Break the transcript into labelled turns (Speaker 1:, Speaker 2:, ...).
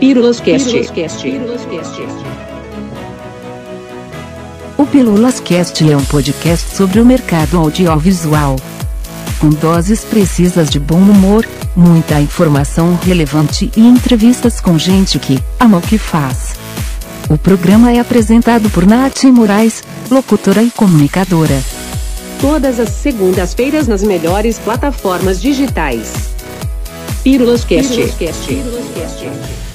Speaker 1: Pílulas Cast.
Speaker 2: O Pílulas Cast é um podcast sobre o mercado audiovisual. Com doses precisas de bom humor, muita informação relevante e entrevistas com gente que ama o que faz. O programa é apresentado por Nath Moraes, locutora e comunicadora.
Speaker 1: Todas as segundas-feiras nas melhores plataformas digitais. Pílulas Cast.
Speaker 3: Pílulas Cast.